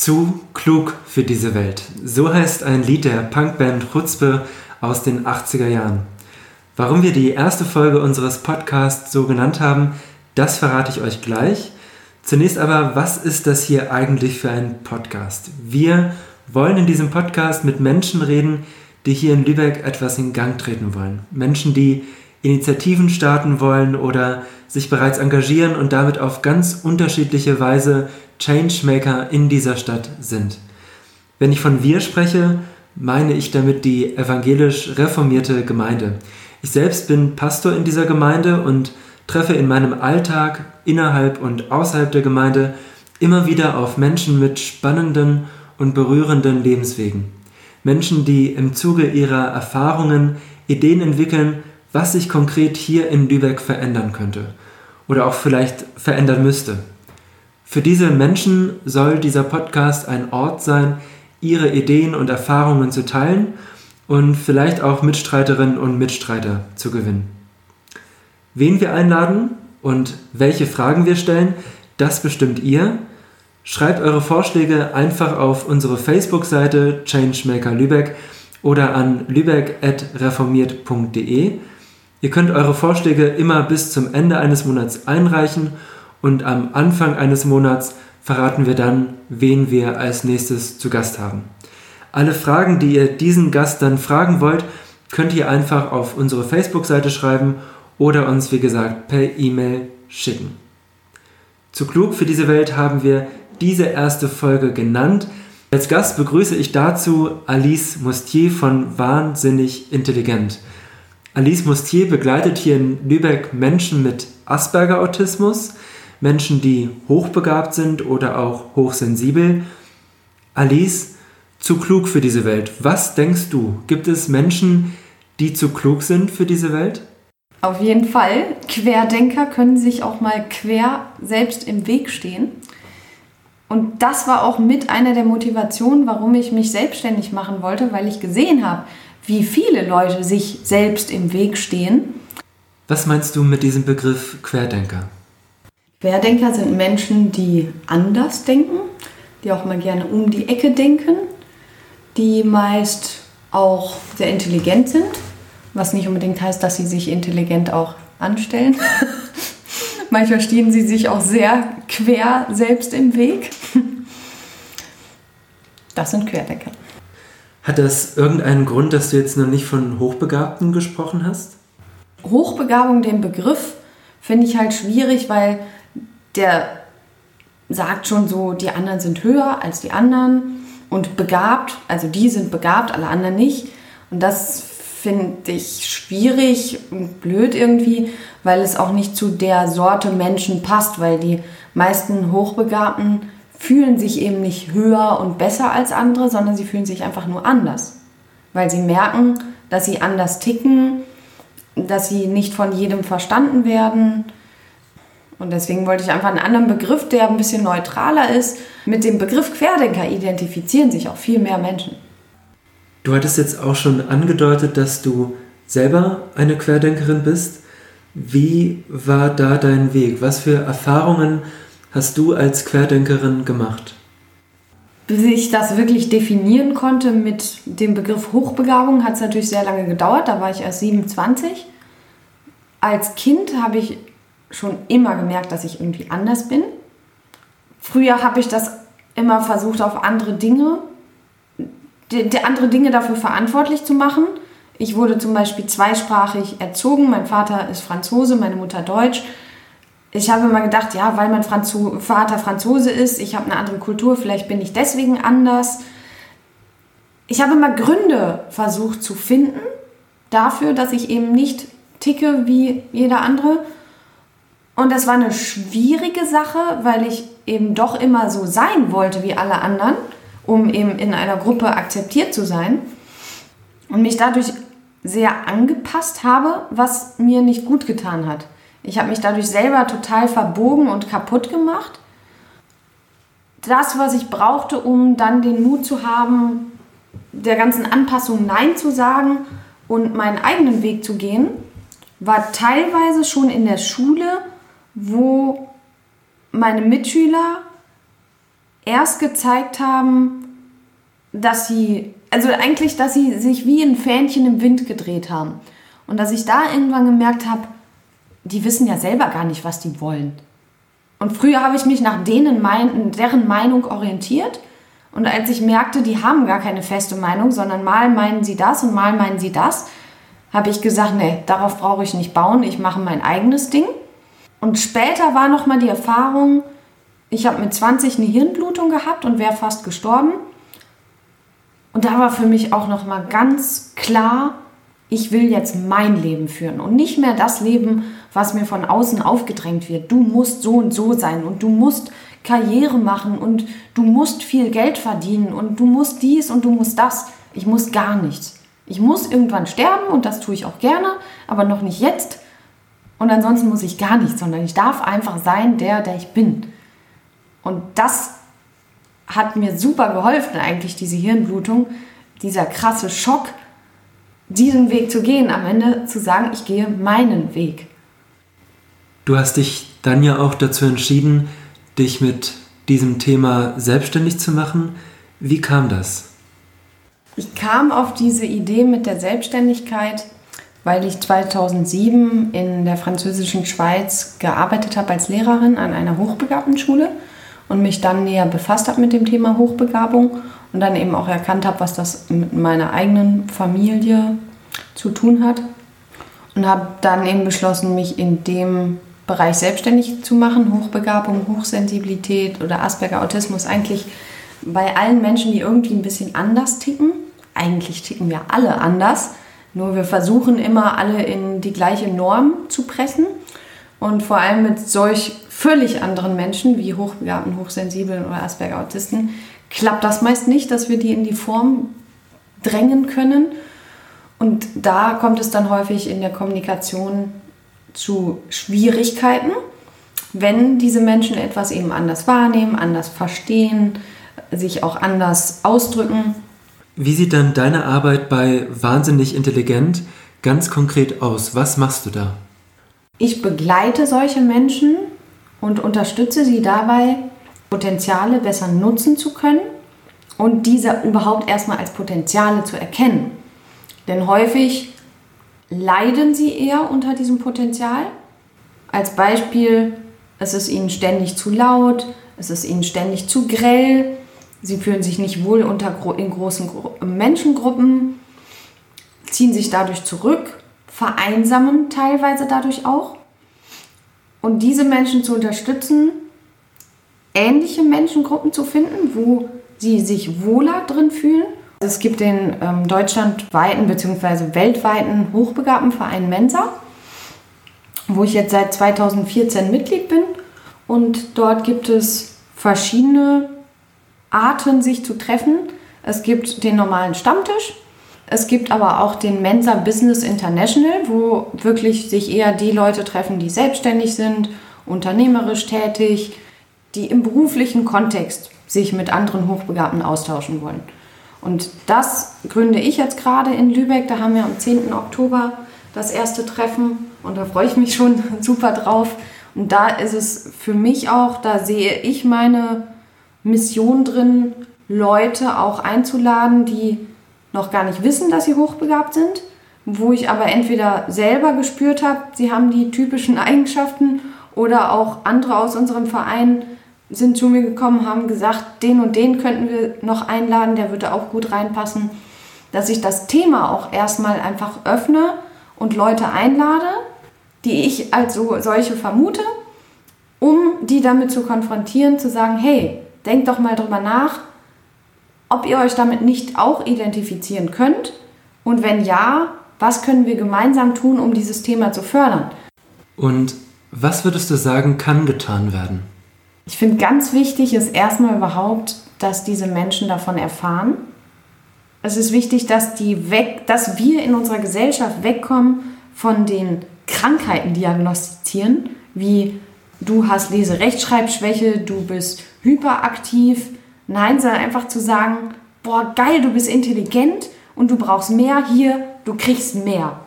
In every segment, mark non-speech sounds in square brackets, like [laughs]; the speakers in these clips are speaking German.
Zu klug für diese Welt. So heißt ein Lied der Punkband Chutzpe aus den 80er Jahren. Warum wir die erste Folge unseres Podcasts so genannt haben, das verrate ich euch gleich. Zunächst aber, was ist das hier eigentlich für ein Podcast? Wir wollen in diesem Podcast mit Menschen reden, die hier in Lübeck etwas in Gang treten wollen. Menschen, die Initiativen starten wollen oder sich bereits engagieren und damit auf ganz unterschiedliche Weise Changemaker in dieser Stadt sind. Wenn ich von wir spreche, meine ich damit die evangelisch reformierte Gemeinde. Ich selbst bin Pastor in dieser Gemeinde und treffe in meinem Alltag innerhalb und außerhalb der Gemeinde immer wieder auf Menschen mit spannenden und berührenden Lebenswegen. Menschen, die im Zuge ihrer Erfahrungen Ideen entwickeln, was sich konkret hier in Lübeck verändern könnte oder auch vielleicht verändern müsste. Für diese Menschen soll dieser Podcast ein Ort sein, ihre Ideen und Erfahrungen zu teilen und vielleicht auch Mitstreiterinnen und Mitstreiter zu gewinnen. Wen wir einladen und welche Fragen wir stellen, das bestimmt ihr. Schreibt eure Vorschläge einfach auf unsere Facebook-Seite Changemaker Lübeck oder an lübeck.reformiert.de. Ihr könnt eure Vorschläge immer bis zum Ende eines Monats einreichen und am Anfang eines Monats verraten wir dann, wen wir als nächstes zu Gast haben. Alle Fragen, die ihr diesen Gast dann fragen wollt, könnt ihr einfach auf unsere Facebook-Seite schreiben oder uns, wie gesagt, per E-Mail schicken. Zu klug für diese Welt haben wir diese erste Folge genannt. Als Gast begrüße ich dazu Alice Mustier von Wahnsinnig Intelligent. Alice Mustier begleitet hier in Lübeck Menschen mit Asperger-Autismus, Menschen, die hochbegabt sind oder auch hochsensibel. Alice, zu klug für diese Welt. Was denkst du? Gibt es Menschen, die zu klug sind für diese Welt? Auf jeden Fall. Querdenker können sich auch mal quer selbst im Weg stehen. Und das war auch mit einer der Motivationen, warum ich mich selbstständig machen wollte, weil ich gesehen habe, wie viele Leute sich selbst im Weg stehen. Was meinst du mit diesem Begriff Querdenker? Querdenker sind Menschen, die anders denken, die auch mal gerne um die Ecke denken, die meist auch sehr intelligent sind, was nicht unbedingt heißt, dass sie sich intelligent auch anstellen. [laughs] Manchmal stehen sie sich auch sehr quer selbst im Weg. Das sind Querdenker. Hat das irgendeinen Grund, dass du jetzt noch nicht von Hochbegabten gesprochen hast? Hochbegabung, den Begriff, finde ich halt schwierig, weil der sagt schon so, die anderen sind höher als die anderen und begabt, also die sind begabt, alle anderen nicht. Und das finde ich schwierig und blöd irgendwie, weil es auch nicht zu der Sorte Menschen passt, weil die meisten Hochbegabten fühlen sich eben nicht höher und besser als andere, sondern sie fühlen sich einfach nur anders, weil sie merken, dass sie anders ticken, dass sie nicht von jedem verstanden werden und deswegen wollte ich einfach einen anderen Begriff, der ein bisschen neutraler ist. Mit dem Begriff Querdenker identifizieren sich auch viel mehr Menschen. Du hattest jetzt auch schon angedeutet, dass du selber eine Querdenkerin bist. Wie war da dein Weg? Was für Erfahrungen hast du als Querdenkerin gemacht? Bis ich das wirklich definieren konnte mit dem Begriff Hochbegabung, hat es natürlich sehr lange gedauert. Da war ich erst 27. Als Kind habe ich schon immer gemerkt, dass ich irgendwie anders bin. Früher habe ich das immer versucht, auf andere Dinge, die, die andere Dinge dafür verantwortlich zu machen. Ich wurde zum Beispiel zweisprachig erzogen. Mein Vater ist Franzose, meine Mutter Deutsch. Ich habe immer gedacht, ja, weil mein Franzo Vater Franzose ist, ich habe eine andere Kultur, vielleicht bin ich deswegen anders. Ich habe immer Gründe versucht zu finden dafür, dass ich eben nicht ticke wie jeder andere und das war eine schwierige Sache, weil ich eben doch immer so sein wollte wie alle anderen, um eben in einer Gruppe akzeptiert zu sein. Und mich dadurch sehr angepasst habe, was mir nicht gut getan hat. Ich habe mich dadurch selber total verbogen und kaputt gemacht. Das, was ich brauchte, um dann den Mut zu haben, der ganzen Anpassung Nein zu sagen und meinen eigenen Weg zu gehen, war teilweise schon in der Schule wo meine Mitschüler erst gezeigt haben, dass sie, also eigentlich, dass sie sich wie ein Fähnchen im Wind gedreht haben. Und dass ich da irgendwann gemerkt habe, die wissen ja selber gar nicht, was die wollen. Und früher habe ich mich nach denen mein, deren Meinung orientiert. Und als ich merkte, die haben gar keine feste Meinung, sondern mal meinen sie das und mal meinen sie das, habe ich gesagt, nee, darauf brauche ich nicht bauen, ich mache mein eigenes Ding. Und später war noch mal die Erfahrung, ich habe mit 20 eine Hirnblutung gehabt und wäre fast gestorben. Und da war für mich auch noch mal ganz klar, ich will jetzt mein Leben führen und nicht mehr das Leben, was mir von außen aufgedrängt wird. Du musst so und so sein und du musst Karriere machen und du musst viel Geld verdienen und du musst dies und du musst das. Ich muss gar nichts. Ich muss irgendwann sterben und das tue ich auch gerne, aber noch nicht jetzt. Und ansonsten muss ich gar nichts, sondern ich darf einfach sein, der, der ich bin. Und das hat mir super geholfen, eigentlich, diese Hirnblutung, dieser krasse Schock, diesen Weg zu gehen, am Ende zu sagen, ich gehe meinen Weg. Du hast dich dann ja auch dazu entschieden, dich mit diesem Thema selbstständig zu machen. Wie kam das? Ich kam auf diese Idee mit der Selbstständigkeit, weil ich 2007 in der französischen Schweiz gearbeitet habe als Lehrerin an einer Hochbegabtenschule und mich dann näher befasst habe mit dem Thema Hochbegabung und dann eben auch erkannt habe, was das mit meiner eigenen Familie zu tun hat und habe dann eben beschlossen, mich in dem Bereich selbstständig zu machen, Hochbegabung, Hochsensibilität oder Asperger Autismus eigentlich bei allen Menschen, die irgendwie ein bisschen anders ticken. Eigentlich ticken wir alle anders, nur wir versuchen immer alle in die gleiche Norm zu pressen. Und vor allem mit solch völlig anderen Menschen wie Hochbegabten, Hochsensiblen oder Asperger Autisten klappt das meist nicht, dass wir die in die Form drängen können. Und da kommt es dann häufig in der Kommunikation zu Schwierigkeiten, wenn diese Menschen etwas eben anders wahrnehmen, anders verstehen, sich auch anders ausdrücken. Wie sieht dann deine Arbeit bei Wahnsinnig Intelligent ganz konkret aus? Was machst du da? Ich begleite solche Menschen und unterstütze sie dabei, Potenziale besser nutzen zu können und diese überhaupt erstmal als Potenziale zu erkennen. Denn häufig leiden sie eher unter diesem Potenzial. Als Beispiel, es ist ihnen ständig zu laut, es ist ihnen ständig zu grell, sie fühlen sich nicht wohl unter, in großen Menschengruppen, ziehen sich dadurch zurück, vereinsamen teilweise dadurch auch. Und diese Menschen zu unterstützen, ähnliche Menschengruppen zu finden, wo sie sich wohler drin fühlen es gibt den ähm, deutschlandweiten bzw. weltweiten Hochbegabtenverein Mensa, wo ich jetzt seit 2014 Mitglied bin. Und dort gibt es verschiedene Arten, sich zu treffen. Es gibt den normalen Stammtisch. Es gibt aber auch den Mensa Business International, wo wirklich sich eher die Leute treffen, die selbstständig sind, unternehmerisch tätig, die im beruflichen Kontext sich mit anderen Hochbegabten austauschen wollen. Und das gründe ich jetzt gerade in Lübeck. Da haben wir am 10. Oktober das erste Treffen und da freue ich mich schon [laughs] super drauf. Und da ist es für mich auch, da sehe ich meine Mission drin, Leute auch einzuladen, die noch gar nicht wissen, dass sie hochbegabt sind, wo ich aber entweder selber gespürt habe, sie haben die typischen Eigenschaften oder auch andere aus unserem Verein sind zu mir gekommen, haben gesagt, den und den könnten wir noch einladen, der würde auch gut reinpassen. Dass ich das Thema auch erstmal einfach öffne und Leute einlade, die ich als so, solche vermute, um die damit zu konfrontieren, zu sagen, hey, denkt doch mal drüber nach, ob ihr euch damit nicht auch identifizieren könnt und wenn ja, was können wir gemeinsam tun, um dieses Thema zu fördern. Und was würdest du sagen, kann getan werden? Ich finde ganz wichtig ist erstmal überhaupt, dass diese Menschen davon erfahren. Es ist wichtig, dass, die weg, dass wir in unserer Gesellschaft wegkommen von den Krankheiten diagnostizieren, wie du hast Lese-Rechtschreibschwäche, du bist hyperaktiv. Nein, sondern einfach zu sagen, boah, geil, du bist intelligent und du brauchst mehr hier, du kriegst mehr.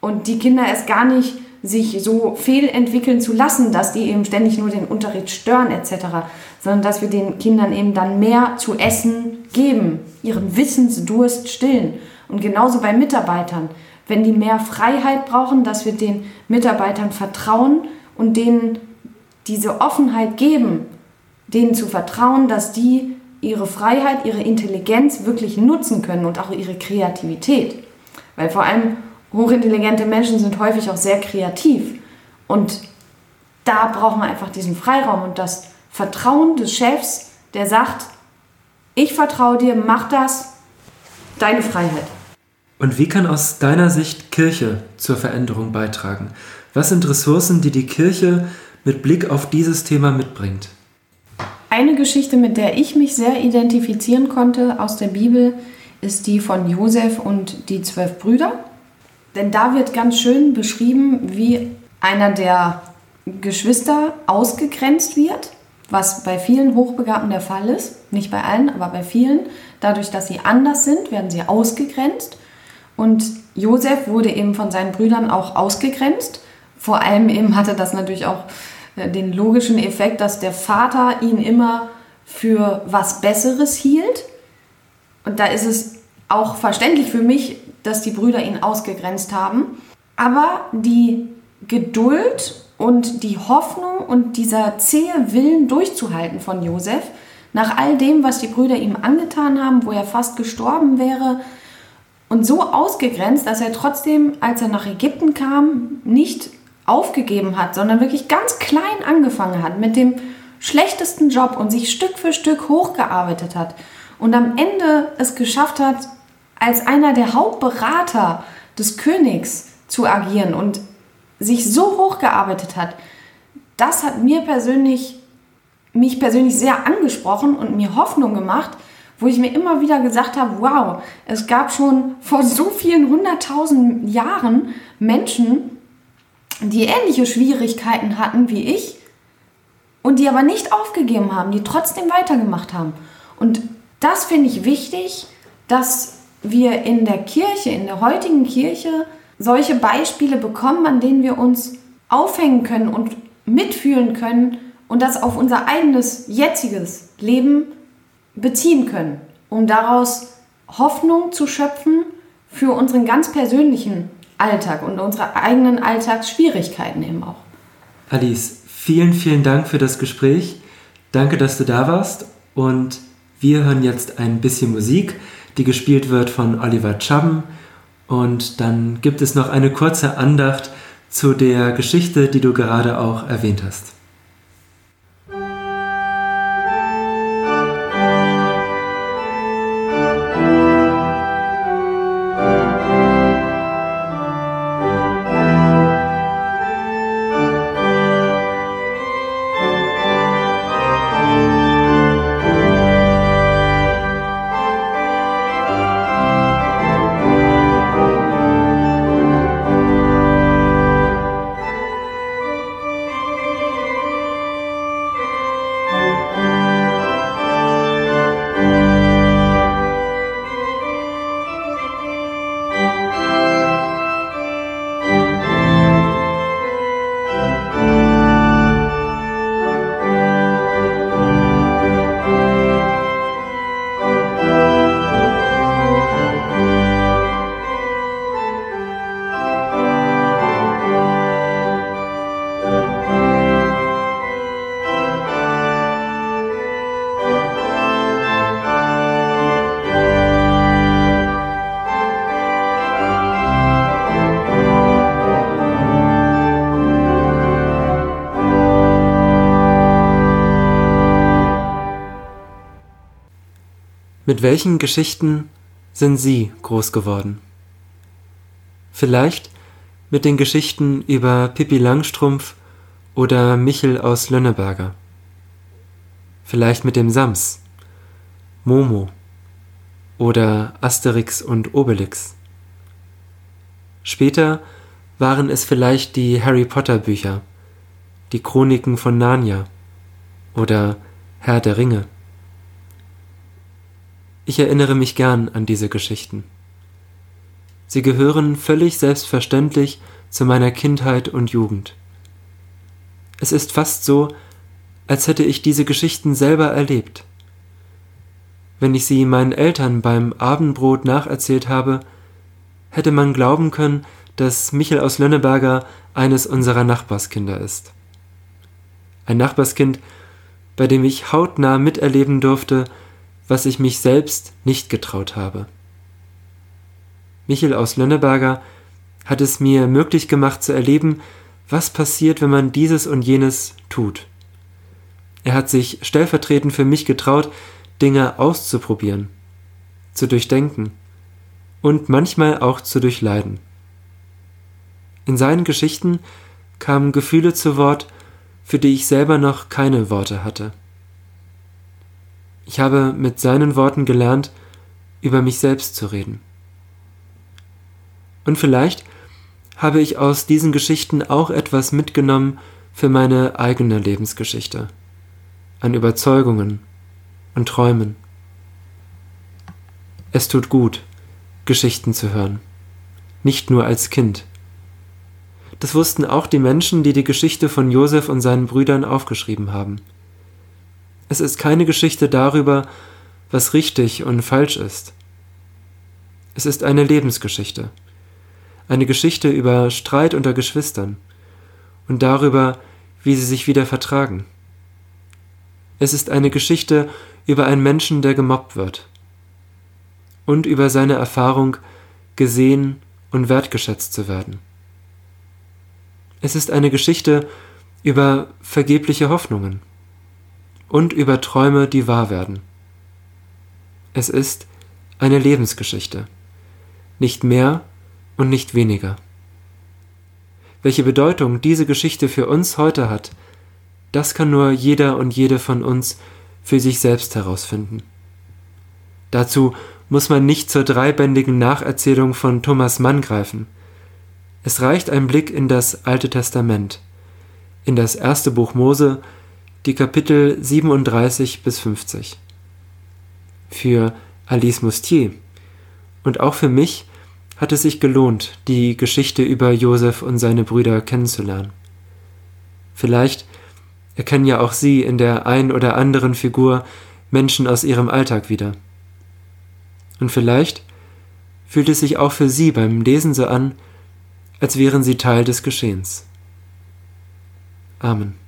Und die Kinder erst gar nicht sich so fehlentwickeln zu lassen, dass die eben ständig nur den Unterricht stören etc., sondern dass wir den Kindern eben dann mehr zu essen geben, ihren Wissensdurst stillen. Und genauso bei Mitarbeitern. Wenn die mehr Freiheit brauchen, dass wir den Mitarbeitern vertrauen und denen diese Offenheit geben, denen zu vertrauen, dass die ihre Freiheit, ihre Intelligenz wirklich nutzen können und auch ihre Kreativität. Weil vor allem hochintelligente Menschen sind häufig auch sehr kreativ. Und da brauchen wir einfach diesen Freiraum und das Vertrauen des Chefs, der sagt, ich vertraue dir, mach das, deine Freiheit. Und wie kann aus deiner Sicht Kirche zur Veränderung beitragen? Was sind Ressourcen, die die Kirche mit Blick auf dieses Thema mitbringt? Eine Geschichte, mit der ich mich sehr identifizieren konnte aus der Bibel, ist die von Josef und die zwölf Brüder. Denn da wird ganz schön beschrieben, wie einer der Geschwister ausgegrenzt wird, was bei vielen Hochbegabten der Fall ist. Nicht bei allen, aber bei vielen. Dadurch, dass sie anders sind, werden sie ausgegrenzt. Und Josef wurde eben von seinen Brüdern auch ausgegrenzt. Vor allem eben hatte das natürlich auch den logischen Effekt, dass der Vater ihn immer für was Besseres hielt. Und da ist es auch verständlich für mich, dass die Brüder ihn ausgegrenzt haben. Aber die Geduld und die Hoffnung und dieser zähe Willen durchzuhalten von Josef, nach all dem, was die Brüder ihm angetan haben, wo er fast gestorben wäre, und so ausgegrenzt, dass er trotzdem, als er nach Ägypten kam, nicht aufgegeben hat, sondern wirklich ganz klein angefangen hat mit dem schlechtesten Job und sich Stück für Stück hochgearbeitet hat und am Ende es geschafft hat, als einer der Hauptberater des Königs zu agieren und sich so hochgearbeitet hat, das hat mir persönlich, mich persönlich sehr angesprochen und mir Hoffnung gemacht, wo ich mir immer wieder gesagt habe, wow, es gab schon vor so vielen hunderttausend Jahren Menschen, die ähnliche Schwierigkeiten hatten wie ich und die aber nicht aufgegeben haben, die trotzdem weitergemacht haben. Und das finde ich wichtig, dass wir in der Kirche, in der heutigen Kirche, solche Beispiele bekommen, an denen wir uns aufhängen können und mitfühlen können und das auf unser eigenes jetziges Leben beziehen können, um daraus Hoffnung zu schöpfen für unseren ganz persönlichen Alltag und unsere eigenen Alltagsschwierigkeiten eben auch. Alice, vielen, vielen Dank für das Gespräch. Danke, dass du da warst und wir hören jetzt ein bisschen Musik, die gespielt wird von Oliver Chubben und dann gibt es noch eine kurze Andacht zu der Geschichte, die du gerade auch erwähnt hast. Mit welchen Geschichten sind Sie groß geworden? Vielleicht mit den Geschichten über Pippi Langstrumpf oder Michel aus Lönneberger. Vielleicht mit dem Sams, Momo oder Asterix und Obelix. Später waren es vielleicht die Harry Potter Bücher, die Chroniken von Narnia oder Herr der Ringe. Ich erinnere mich gern an diese Geschichten. Sie gehören völlig selbstverständlich zu meiner Kindheit und Jugend. Es ist fast so, als hätte ich diese Geschichten selber erlebt. Wenn ich sie meinen Eltern beim Abendbrot nacherzählt habe, hätte man glauben können, dass Michel aus Lönneberger eines unserer Nachbarskinder ist. Ein Nachbarskind, bei dem ich hautnah miterleben durfte, was ich mich selbst nicht getraut habe. Michel aus Lönneberger hat es mir möglich gemacht zu erleben, was passiert, wenn man dieses und jenes tut. Er hat sich stellvertretend für mich getraut, Dinge auszuprobieren, zu durchdenken und manchmal auch zu durchleiden. In seinen Geschichten kamen Gefühle zu Wort, für die ich selber noch keine Worte hatte. Ich habe mit seinen Worten gelernt, über mich selbst zu reden. Und vielleicht habe ich aus diesen Geschichten auch etwas mitgenommen für meine eigene Lebensgeschichte, an Überzeugungen und Träumen. Es tut gut, Geschichten zu hören, nicht nur als Kind. Das wussten auch die Menschen, die die Geschichte von Josef und seinen Brüdern aufgeschrieben haben. Es ist keine Geschichte darüber, was richtig und falsch ist. Es ist eine Lebensgeschichte eine Geschichte über Streit unter Geschwistern und darüber, wie sie sich wieder vertragen. Es ist eine Geschichte über einen Menschen, der gemobbt wird und über seine Erfahrung, gesehen und wertgeschätzt zu werden. Es ist eine Geschichte über vergebliche Hoffnungen und über Träume, die wahr werden. Es ist eine Lebensgeschichte, nicht mehr und nicht weniger. Welche Bedeutung diese Geschichte für uns heute hat, das kann nur jeder und jede von uns für sich selbst herausfinden. Dazu muss man nicht zur dreibändigen Nacherzählung von Thomas Mann greifen. Es reicht ein Blick in das Alte Testament, in das erste Buch Mose, die Kapitel 37 bis 50. Für Alice Mustier und auch für mich hat es sich gelohnt, die Geschichte über Josef und seine Brüder kennenzulernen. Vielleicht erkennen ja auch Sie in der ein oder anderen Figur Menschen aus Ihrem Alltag wieder. Und vielleicht fühlt es sich auch für Sie beim Lesen so an, als wären Sie Teil des Geschehens. Amen.